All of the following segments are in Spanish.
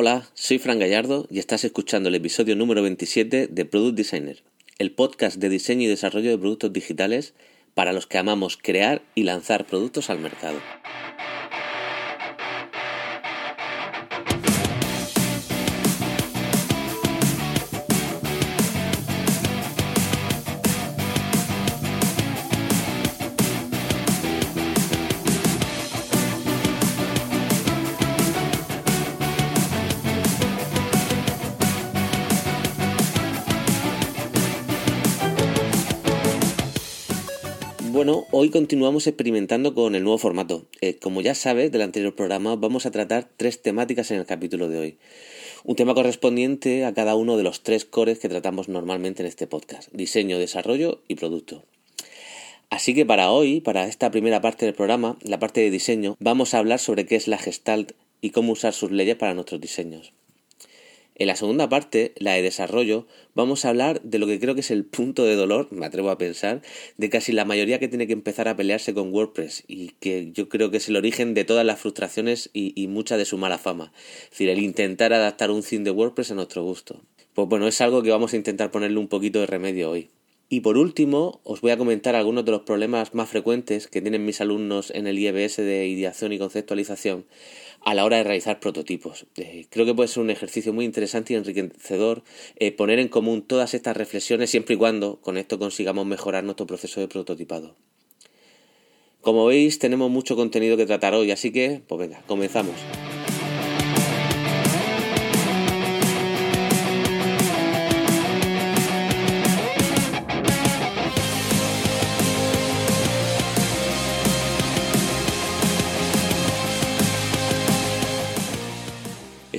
Hola, soy Fran Gallardo y estás escuchando el episodio número 27 de Product Designer, el podcast de diseño y desarrollo de productos digitales para los que amamos crear y lanzar productos al mercado. Hoy continuamos experimentando con el nuevo formato. Eh, como ya sabes del anterior programa, vamos a tratar tres temáticas en el capítulo de hoy. Un tema correspondiente a cada uno de los tres cores que tratamos normalmente en este podcast. Diseño, desarrollo y producto. Así que para hoy, para esta primera parte del programa, la parte de diseño, vamos a hablar sobre qué es la Gestalt y cómo usar sus leyes para nuestros diseños. En la segunda parte, la de desarrollo, vamos a hablar de lo que creo que es el punto de dolor, me atrevo a pensar, de casi la mayoría que tiene que empezar a pelearse con WordPress y que yo creo que es el origen de todas las frustraciones y, mucha de su mala fama. Es decir, el intentar adaptar un theme de WordPress a nuestro gusto. Pues bueno, es algo que vamos a intentar ponerle un poquito de remedio hoy. Y por último, os voy a comentar algunos de los problemas más frecuentes que tienen mis alumnos en el IEBS de ideación y conceptualización a la hora de realizar prototipos. Eh, creo que puede ser un ejercicio muy interesante y enriquecedor eh, poner en común todas estas reflexiones siempre y cuando con esto consigamos mejorar nuestro proceso de prototipado. Como veis, tenemos mucho contenido que tratar hoy, así que, pues venga, comenzamos.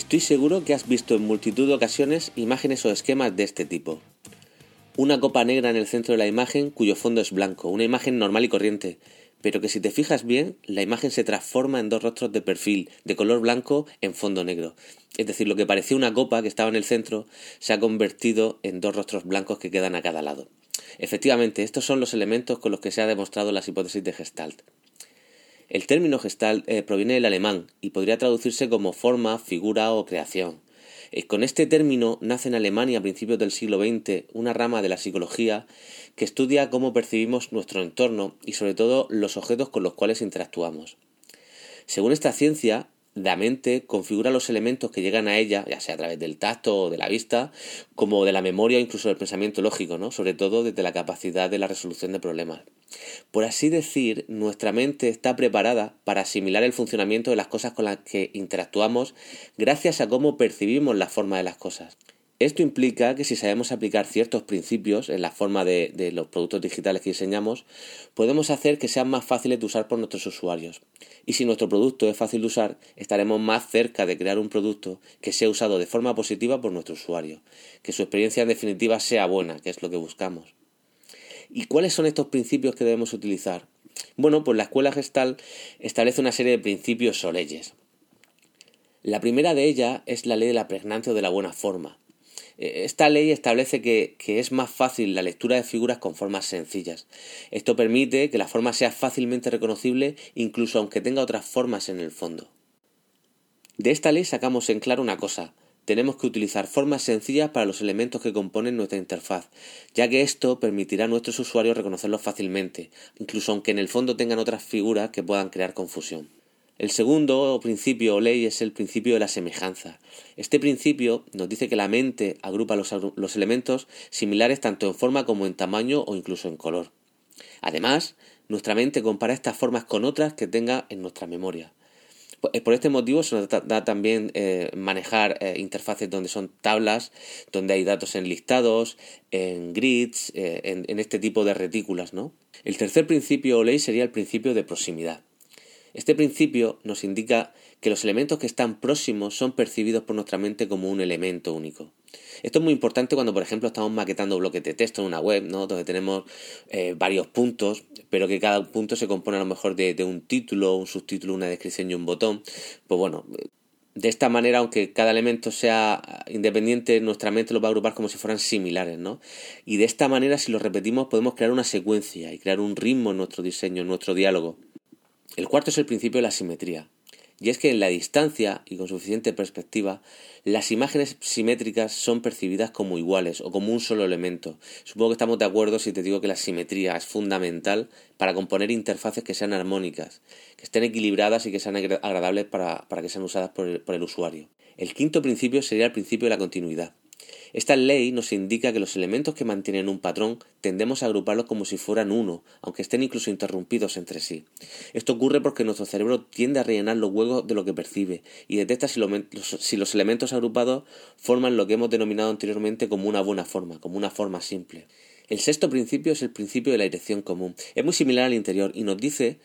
Estoy seguro que has visto en multitud de ocasiones imágenes o esquemas de este tipo. Una copa negra en el centro de la imagen cuyo fondo es blanco, una imagen normal y corriente, pero que si te fijas bien, la imagen se transforma en dos rostros de perfil, de color blanco en fondo negro. Es decir, lo que parecía una copa que estaba en el centro se ha convertido en dos rostros blancos que quedan a cada lado. Efectivamente, estos son los elementos con los que se ha demostrado las hipótesis de Gestalt. El término gestal eh, proviene del alemán y podría traducirse como forma, figura o creación. Eh, con este término nace en Alemania a principios del siglo XX una rama de la psicología que estudia cómo percibimos nuestro entorno y sobre todo los objetos con los cuales interactuamos. Según esta ciencia, la mente configura los elementos que llegan a ella, ya sea a través del tacto o de la vista, como de la memoria o incluso del pensamiento lógico, ¿no? sobre todo desde la capacidad de la resolución de problemas. Por así decir, nuestra mente está preparada para asimilar el funcionamiento de las cosas con las que interactuamos gracias a cómo percibimos la forma de las cosas. Esto implica que si sabemos aplicar ciertos principios en la forma de, los productos digitales que diseñamos, podemos hacer que sean más fáciles de usar por nuestros usuarios. Y si nuestro producto es fácil de usar, estaremos más cerca de crear un producto que sea usado de forma positiva por nuestro usuario, que su experiencia en definitiva sea buena, que es lo que buscamos. ¿Y cuáles son estos principios que debemos utilizar? Bueno, pues la escuela gestal establece una serie de principios o leyes. La primera de ellas es la ley de la pregnancia o de la buena forma. Eh, esta ley establece que, es más fácil la lectura de figuras con formas sencillas. Esto permite que la forma sea fácilmente reconocible incluso aunque tenga otras formas en el fondo. De esta ley sacamos en claro una cosa. Tenemos que utilizar formas sencillas para los elementos que componen nuestra interfaz, ya que esto permitirá a nuestros usuarios reconocerlos fácilmente, incluso aunque en el fondo tengan otras figuras que puedan crear confusión. El segundo principio o ley es el principio de la semejanza. Este principio nos dice que la mente agrupa los, elementos similares tanto en forma como en tamaño o incluso en color. Además, nuestra mente compara estas formas con otras que tenga en nuestra memoria. Eh, por este motivo se nos da también eh, manejar eh, interfaces donde son tablas, donde hay datos en listados, en grids, en, en, este tipo de retículas. ¿no? El tercer principio o ley sería el principio de proximidad. Este principio nos indica que los elementos que están próximos son percibidos por nuestra mente como un elemento único. Esto es muy importante cuando, por ejemplo, estamos maquetando bloques de texto en una web, ¿no? donde tenemos eh, varios puntos, pero que cada punto se compone a lo mejor de, de un título, un subtítulo, una descripción y un botón. Pues bueno, de esta manera, aunque cada elemento sea independiente, nuestra mente los va a agrupar como si fueran similares, ¿no? Y de esta manera, si lo repetimos, podemos crear una secuencia y crear un ritmo en nuestro diseño, en nuestro diálogo. El cuarto es el principio de la simetría. y es que en la distancia y con suficiente perspectiva, las imágenes simétricas son percibidas como iguales o como un solo elemento. Supongo que estamos de acuerdo si te digo que la simetría es fundamental para componer interfaces que sean armónicas, que estén equilibradas y que sean agradables para, que sean usadas por el usuario. El quinto principio sería el principio de la continuidad. Esta ley nos indica que los elementos que mantienen un patrón tendemos a agruparlos como si fueran uno, aunque estén incluso interrumpidos entre sí. Esto ocurre porque nuestro cerebro tiende a rellenar los huecos de lo que percibe y detecta si, si los elementos agrupados forman lo que hemos denominado anteriormente como una buena forma, como una forma simple. El sexto principio es el principio de la dirección común. Es muy similar al interior y nos dice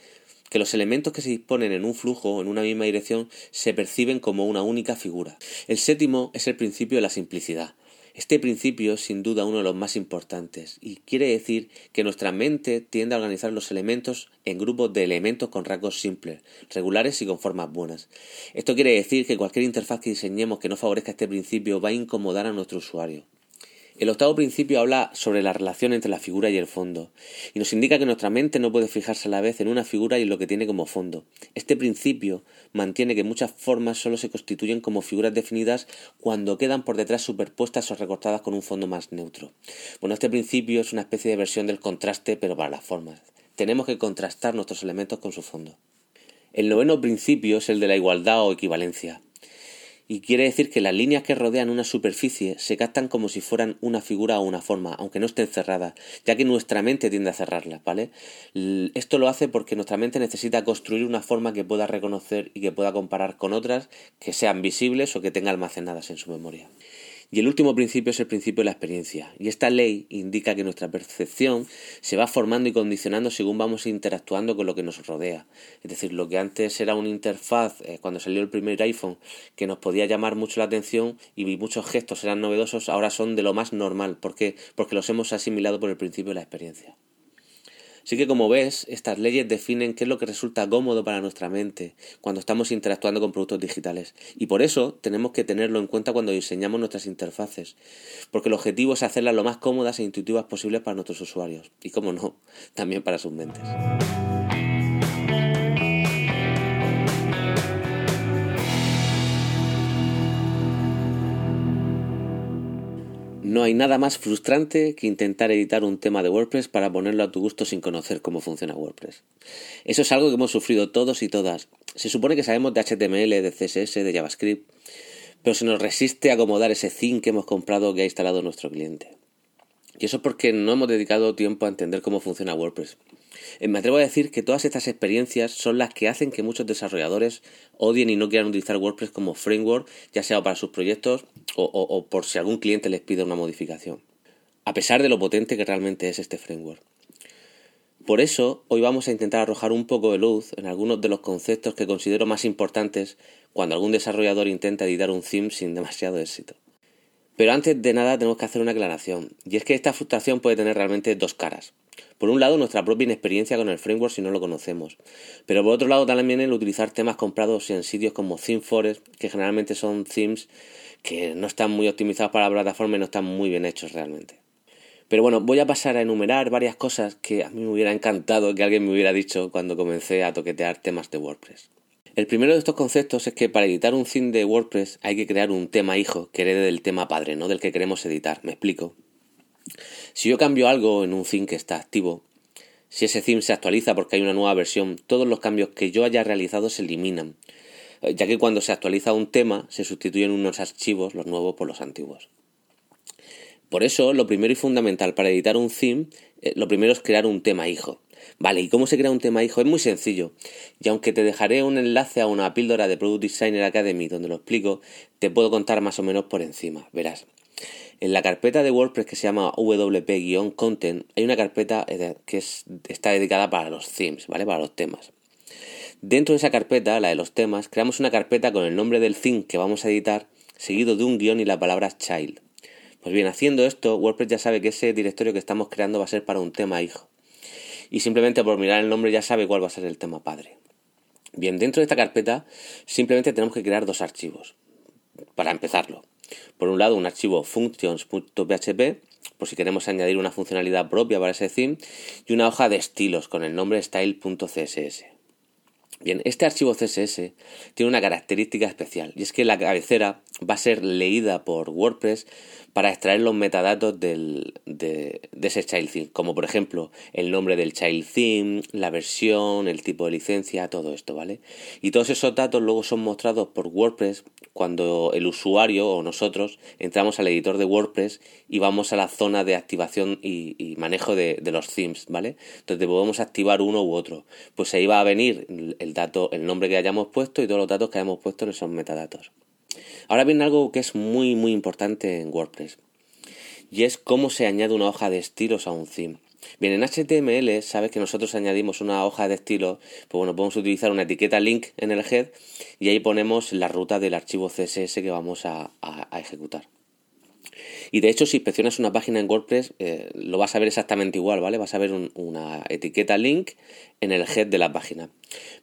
que los elementos que se disponen en un flujo en una misma dirección se perciben como una única figura. El séptimo es el principio de la simplicidad. Este principio es sin duda uno de los más importantes y quiere decir que nuestra mente tiende a organizar los elementos en grupos de elementos con rasgos simples, regulares y con formas buenas. Esto quiere decir que cualquier interfaz que diseñemos que no favorezca este principio va a incomodar a nuestro usuario. El octavo principio habla sobre la relación entre la figura y el fondo, y nos indica que nuestra mente no puede fijarse a la vez en una figura y en lo que tiene como fondo. Este principio mantiene que muchas formas solo se constituyen como figuras definidas cuando quedan por detrás superpuestas o recortadas con un fondo más neutro. Bueno, este principio es una especie de versión del contraste, pero para las formas. Tenemos que contrastar nuestros elementos con su fondo. El noveno principio es el de la igualdad o equivalencia y quiere decir que las líneas que rodean una superficie se captan como si fueran una figura o una forma, aunque no estén cerradas, ya que nuestra mente tiende a cerrarlas, ¿vale? Esto lo hace porque nuestra mente necesita construir una forma que pueda reconocer y que pueda comparar con otras que sean visibles o que tenga almacenadas en su memoria. Y el último principio es el principio de la experiencia. Y esta ley indica que nuestra percepción se va formando y condicionando según vamos interactuando con lo que nos rodea. Es decir, lo que antes era una interfaz, eh, cuando salió el primer iPhone, que nos podía llamar mucho la atención y muchos gestos eran novedosos, ahora son de lo más normal. ¿Por qué? Porque los hemos asimilado por el principio de la experiencia. Así que como ves, estas leyes definen qué es lo que resulta cómodo para nuestra mente cuando estamos interactuando con productos digitales. Y por eso tenemos que tenerlo en cuenta cuando diseñamos nuestras interfaces, porque el objetivo es hacerlas lo más cómodas e intuitivas posibles para nuestros usuarios. Y como no, también para sus mentes. No hay nada más frustrante que intentar editar un tema de WordPress para ponerlo a tu gusto sin conocer cómo funciona WordPress. Eso es algo que hemos sufrido todos y todas. Se supone que sabemos de HTML, de CSS, de JavaScript, pero se nos resiste acomodar ese theme que hemos comprado que ha instalado nuestro cliente. Y eso es porque no hemos dedicado tiempo a entender cómo funciona WordPress. Eh, me atrevo a decir que todas estas experiencias son las que hacen que muchos desarrolladores odien y no quieran utilizar WordPress como framework, ya sea para sus proyectos o, o por si algún cliente les pide una modificación, a pesar de lo potente que realmente es este framework. Por eso, hoy vamos a intentar arrojar un poco de luz en algunos de los conceptos que considero más importantes cuando algún desarrollador intenta editar un theme sin demasiado éxito. Pero antes de nada tenemos que hacer una aclaración, y es que esta frustración puede tener realmente dos caras. Por un lado, nuestra propia inexperiencia con el framework si no lo conocemos, pero por otro lado también el utilizar temas comprados en sitios como ThemeForest, que generalmente son themes que no están muy optimizados para la plataforma y no están muy bien hechos realmente. Pero bueno, voy a pasar a enumerar varias cosas que a mí me hubiera encantado que alguien me hubiera dicho cuando comencé a toquetear temas de WordPress. El primero de estos conceptos es que para editar un theme de WordPress hay que crear un tema hijo que herede del tema padre, no del que queremos editar. Me explico. Si yo cambio algo en un theme que está activo, si ese theme se actualiza porque hay una nueva versión, todos los cambios que yo haya realizado se eliminan, eh, ya que cuando se actualiza un tema se sustituyen unos archivos, los nuevos, por los antiguos. Por eso, lo primero y fundamental para editar un theme, eh, lo primero es crear un tema hijo. Vale, ¿y cómo se crea un tema hijo? Es muy sencillo. Y aunque te dejaré un enlace a una píldora de Product Designer Academy donde lo explico, te puedo contar más o menos por encima. Verás. En la carpeta de WordPress que se llama WP-Content hay una carpeta eh, que está dedicada para los themes, ¿vale? Para los temas. Dentro de esa carpeta, la de los temas, creamos una carpeta con el nombre del theme que vamos a editar, seguido de un guion y la palabra child. Pues bien, haciendo esto, WordPress ya sabe que ese directorio que estamos creando va a ser para un tema hijo y simplemente por mirar el nombre ya sabe cuál va a ser el tema padre. Bien, dentro de esta carpeta simplemente tenemos que crear dos archivos para empezarlo. Por un lado, un archivo functions.php, por si queremos añadir una funcionalidad propia para ese theme, y una hoja de estilos con el nombre style.css. Bien, este archivo CSS tiene una característica especial y es que la cabecera va a ser leída por WordPress para extraer los metadatos del, de, ese child theme, como por ejemplo el nombre del child theme, la versión, el tipo de licencia, todo esto, ¿vale? Y todos esos datos luego son mostrados por WordPress cuando el usuario o nosotros entramos al editor de WordPress y vamos a la zona de activación y, manejo de, de, los themes, ¿vale? Entonces podemos activar uno u otro. Pues ahí va a venir el dato, el nombre que hayamos puesto y todos los datos que hayamos puesto en esos metadatos. Ahora viene algo que es muy muy importante en WordPress y es cómo se añade una hoja de estilos a un theme. Bien, en HTML sabes que nosotros añadimos una hoja de estilos, pues bueno, podemos utilizar una etiqueta link en el head y ahí ponemos la ruta del archivo CSS que vamos a, ejecutar. Y de hecho, si inspeccionas una página en WordPress, eh, lo vas a ver exactamente igual, ¿vale? Vas a ver una etiqueta link en el head de la página.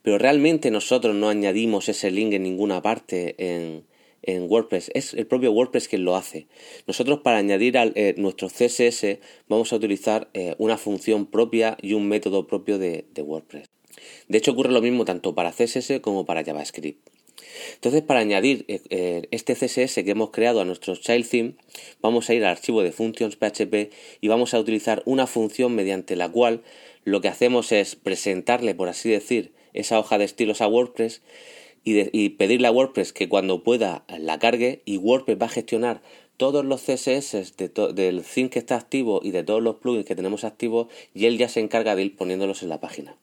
Pero realmente nosotros no añadimos ese link en ninguna parte en, en WordPress, es el propio WordPress quien lo hace. Nosotros para añadir a eh, nuestro CSS vamos a utilizar eh, una función propia y un método propio de, WordPress. De hecho ocurre lo mismo tanto para CSS como para JavaScript. Entonces, para añadir eh, este CSS que hemos creado a nuestro child theme, vamos a ir al archivo de functions PHP y vamos a utilizar una función mediante la cual lo que hacemos es presentarle, por así decir, esa hoja de estilos a WordPress y, pedirle a WordPress que cuando pueda la cargue y WordPress va a gestionar todos los CSS del theme que está activo y de todos los plugins que tenemos activos y él ya se encarga de ir poniéndolos en la página.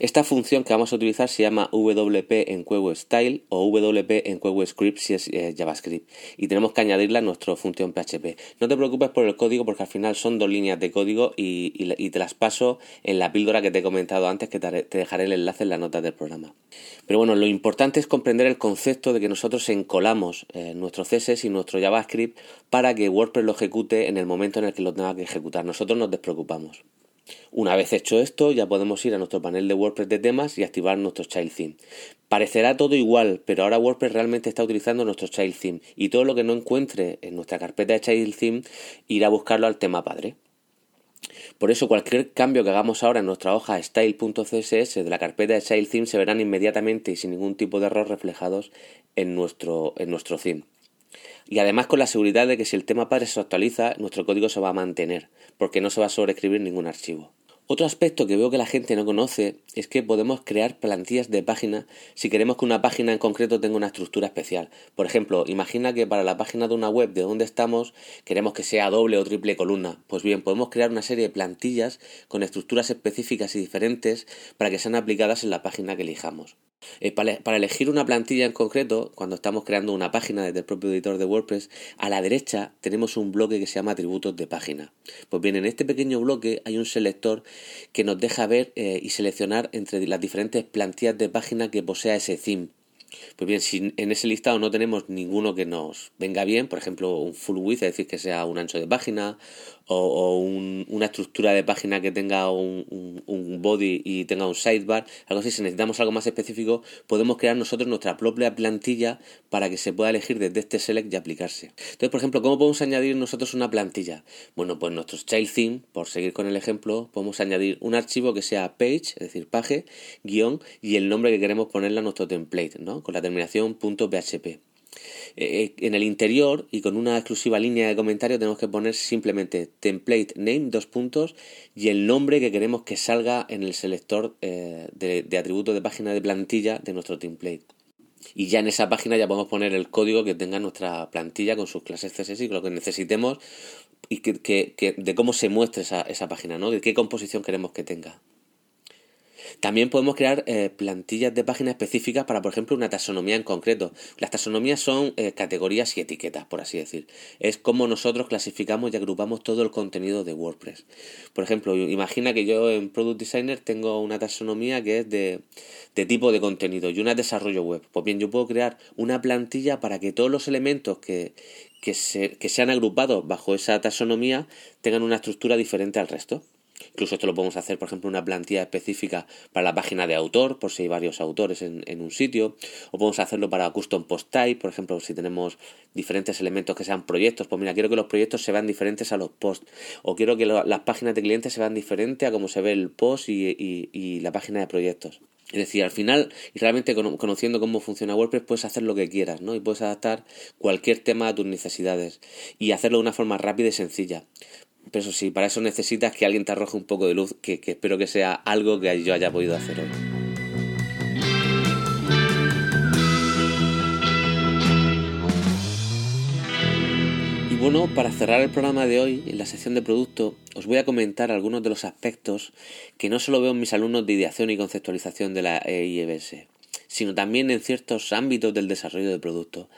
Esta función que vamos a utilizar se llama WP en Style o WP en Script si es eh, JavaScript y tenemos que añadirla a nuestra función PHP. No te preocupes por el código porque al final son dos líneas de código y, te las paso en la píldora que te he comentado antes que te, dejaré el enlace en las notas del programa. Pero bueno, lo importante es comprender el concepto de que nosotros encolamos eh, nuestro CSS y nuestro JavaScript para que WordPress lo ejecute en el momento en el que lo tenga que ejecutar. Nosotros nos despreocupamos. Una vez hecho esto, ya podemos ir a nuestro panel de WordPress de temas y activar nuestro Child Theme. Parecerá todo igual, pero ahora WordPress realmente está utilizando nuestro Child Theme y todo lo que no encuentre en nuestra carpeta de Child Theme irá a buscarlo al tema padre. Por eso cualquier cambio que hagamos ahora en nuestra hoja style.css de la carpeta de Child Theme se verán inmediatamente y sin ningún tipo de error reflejados en nuestro, en nuestro theme. Y además con la seguridad de que si el tema padre se actualiza, nuestro código se va a mantener, porque no se va a sobreescribir ningún archivo. Otro aspecto que veo que la gente no conoce es que podemos crear plantillas de página si queremos que una página en concreto tenga una estructura especial. Por ejemplo, imagina que para la página de una web de donde estamos queremos que sea doble o triple columna. Pues bien, podemos crear una serie de plantillas con estructuras específicas y diferentes para que sean aplicadas en la página que elijamos. Eh, para, elegir una plantilla en concreto, cuando estamos creando una página desde el propio editor de WordPress, a la derecha tenemos un bloque que se llama atributos de página. Pues bien, en este pequeño bloque hay un selector que nos deja ver eh, y seleccionar entre las diferentes plantillas de página que posea ese theme. Pues bien, si en ese listado no tenemos ninguno que nos venga bien, por ejemplo, un full width, es decir, que sea un ancho de página, o, una estructura de página que tenga un, un, body y tenga un sidebar, algo así, si necesitamos algo más específico, podemos crear nosotros nuestra propia plantilla para que se pueda elegir desde este select y aplicarse. Entonces, por ejemplo, ¿cómo podemos añadir nosotros una plantilla? Bueno, pues nuestros child theme, por seguir con el ejemplo, podemos añadir un archivo que sea page, es decir, page, guion, y el nombre que queremos ponerle a nuestro template, ¿no? Con la terminación .php. Eh, eh, en el interior y con una exclusiva línea de comentario tenemos que poner simplemente template name dos puntos y el nombre que queremos que salga en el selector eh, de, de atributos de página de plantilla de nuestro template. Y ya en esa página ya podemos poner el código que tenga nuestra plantilla con sus clases CSS y con lo que necesitemos y que, de cómo se muestre esa, esa página, ¿no? De qué composición queremos que tenga. También podemos crear eh, plantillas de páginas específicas para, por ejemplo, una taxonomía en concreto. Las taxonomías son eh, categorías y etiquetas, por así decir. Es como nosotros clasificamos y agrupamos todo el contenido de WordPress. Por ejemplo, imagina que yo en Product Designer tengo una taxonomía que es de, tipo de contenido y una de desarrollo web. Pues bien, yo puedo crear una plantilla para que todos los elementos que, que, se, que sean agrupados bajo esa taxonomía tengan una estructura diferente al resto. Incluso esto lo podemos hacer, por ejemplo, una plantilla específica para la página de autor, por si hay varios autores en, un sitio, o podemos hacerlo para custom post type, por ejemplo, si tenemos diferentes elementos que sean proyectos, pues mira, quiero que los proyectos se vean diferentes a los posts, o quiero que las páginas de clientes se vean diferentes a cómo se ve el post y, y la página de proyectos. Es decir, al final, y realmente conociendo cómo funciona WordPress, puedes hacer lo que quieras, ¿no? Y puedes adaptar cualquier tema a tus necesidades y hacerlo de una forma rápida y sencilla. Pero eso sí, para eso necesitas que alguien te arroje un poco de luz, que, espero que sea algo que yo haya podido hacer hoy. bueno, para cerrar el programa de hoy, en la sección de producto, os voy a comentar algunos de los aspectos que no solo veo en mis alumnos de ideación y conceptualización de la EIBS, sino también en ciertos ámbitos del desarrollo de producto.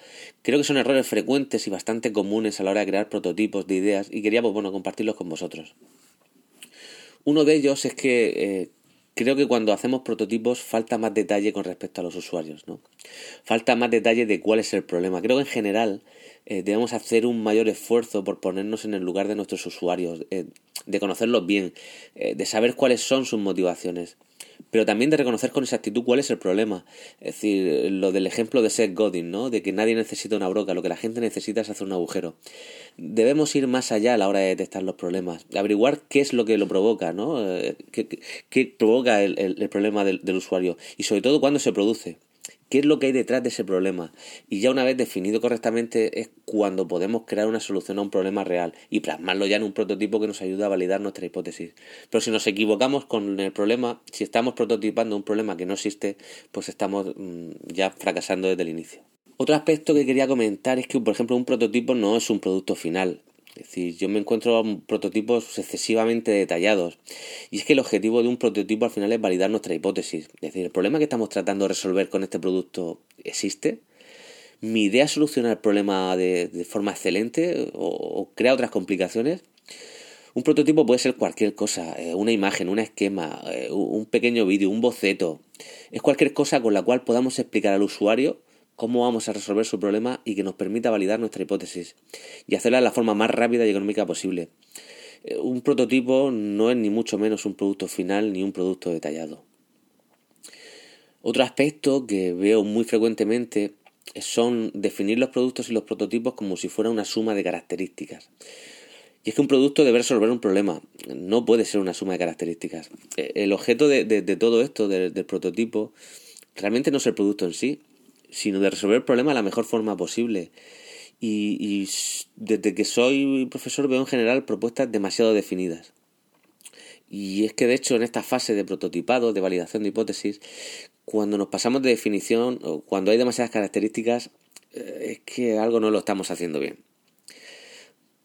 Creo que son errores frecuentes y bastante comunes a la hora de crear prototipos de ideas y quería pues, bueno, compartirlos con vosotros. Uno de ellos es que eh, creo que cuando hacemos prototipos falta más detalle con respecto a los usuarios, ¿no? Falta más detalle de cuál es el problema. Creo que en general eh, debemos hacer un mayor esfuerzo por ponernos en el lugar de nuestros usuarios, eh, de conocerlos bien, de saber cuáles son sus motivaciones, pero también de reconocer con exactitud cuál es el problema. Es decir, lo del ejemplo de Seth Godin, ¿no? De que nadie necesita una broca, lo que la gente necesita es hacer un agujero. Debemos ir más allá a la hora de detectar los problemas, averiguar qué es lo que lo provoca, ¿no? qué, provoca el, problema del usuario y sobre todo cuándo se produce qué es lo que hay detrás de ese problema. Y ya una vez definido correctamente es cuando podemos crear una solución a un problema real y plasmarlo ya en un prototipo que nos ayuda a validar nuestra hipótesis. Pero si nos equivocamos con el problema, si estamos prototipando un problema que no existe, pues estamos mm, ya fracasando desde el inicio. Otro aspecto que quería comentar es que, por ejemplo, un prototipo no es un producto final. Es decir, yo me encuentro prototipos excesivamente detallados. Y es que el objetivo de un prototipo al final es validar nuestra hipótesis. Es decir, el problema que estamos tratando de resolver con este producto existe. Mi idea es solucionar el problema de, forma excelente o, crea otras complicaciones. Un prototipo puede ser cualquier cosa, eh, una imagen, un esquema, eh, un pequeño vídeo, un boceto. Es cualquier cosa con la cual podamos explicar al usuario cómo vamos a resolver su problema y que nos permita validar nuestra hipótesis y hacerla de la forma más rápida y económica posible. Eh, un prototipo no es ni mucho menos un producto final ni un producto detallado. Otro aspecto que veo muy frecuentemente son definir los productos y los prototipos como si fuera una suma de características. Y es que un producto debe resolver un problema, no puede ser una suma de características. Eh, el objeto de, todo esto, del prototipo, realmente no es el producto en sí, sino de resolver el problema de la mejor forma posible. Y, desde que soy profesor veo en general propuestas demasiado definidas. Y es que de hecho en esta fase de prototipado, de validación de hipótesis, cuando nos pasamos de definición o cuando hay demasiadas características, eh, es que algo no lo estamos haciendo bien.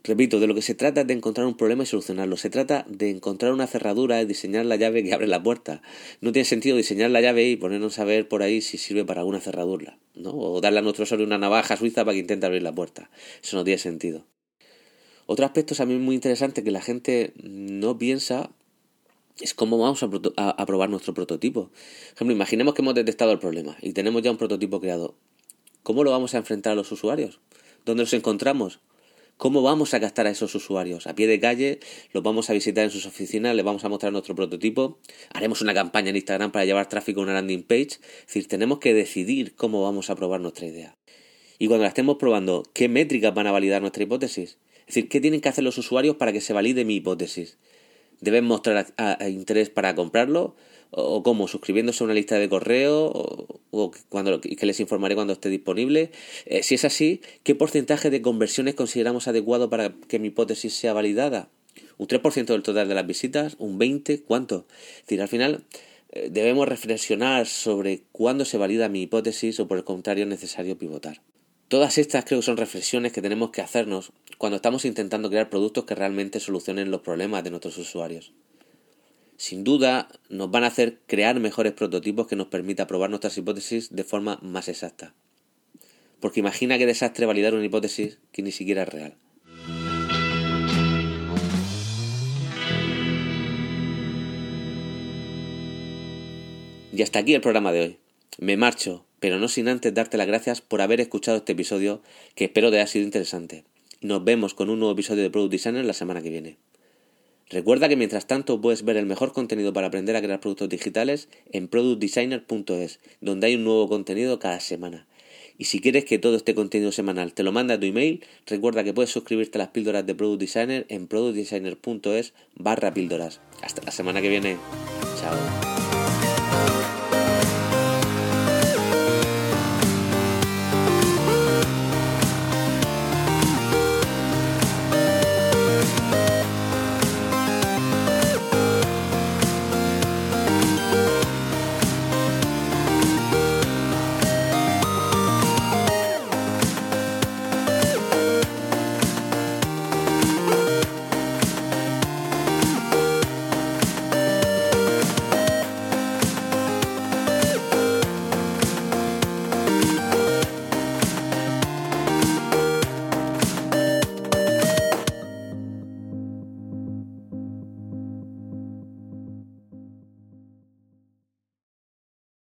Repito, de lo que se trata es de encontrar un problema y solucionarlo. Se trata de encontrar una cerradura y diseñar la llave que abre la puerta. No tiene sentido diseñar la llave y ponernos a ver por ahí si sirve para alguna cerradura, ¿no? O darle a nuestro usuario una navaja suiza para que intente abrir la puerta. Eso no tiene sentido. Otro aspecto también muy interesante que la gente no piensa es cómo vamos a, a, probar nuestro prototipo. Por ejemplo, imaginemos que hemos detectado el problema y tenemos ya un prototipo creado. ¿Cómo lo vamos a enfrentar a los usuarios? ¿Dónde los encontramos? ¿Cómo vamos a captar a esos usuarios? A pie de calle, los vamos a visitar en sus oficinas, les vamos a mostrar nuestro prototipo, haremos una campaña en Instagram para llevar tráfico a una landing page. Es decir, tenemos que decidir cómo vamos a probar nuestra idea. Y cuando la estemos probando, ¿qué métricas van a validar nuestra hipótesis? Es decir, ¿qué tienen que hacer los usuarios para que se valide mi hipótesis? ¿Deben mostrar interés para comprarlo? O cómo, suscribiéndose a una lista de correo o, cuando, que les informaré cuando esté disponible. Eh, si es así, ¿qué porcentaje de conversiones consideramos adecuado para que mi hipótesis sea validada? ¿Un 3% del total de las visitas? ¿Un 20%? ¿Cuánto? Es decir, al final eh, debemos reflexionar sobre cuándo se valida mi hipótesis o por el contrario es necesario pivotar. Todas estas creo que son reflexiones que tenemos que hacernos cuando estamos intentando crear productos que realmente solucionen los problemas de nuestros usuarios sin duda nos van a hacer crear mejores prototipos que nos permita probar nuestras hipótesis de forma más exacta. Porque imagina qué desastre validar una hipótesis que ni siquiera es real. Y hasta aquí el programa de hoy. Me marcho, pero no sin antes darte las gracias por haber escuchado este episodio que espero te haya sido interesante. Nos vemos con un nuevo episodio de Product Designer la semana que viene. Recuerda que mientras tanto puedes ver el mejor contenido para aprender a crear productos digitales en productdesigner.es, donde hay un nuevo contenido cada semana. Y si quieres que todo este contenido semanal te lo mande a tu email, recuerda que puedes suscribirte a las píldoras de Product Designer en productdesigner.es barra píldoras. Hasta la semana que viene. Chao.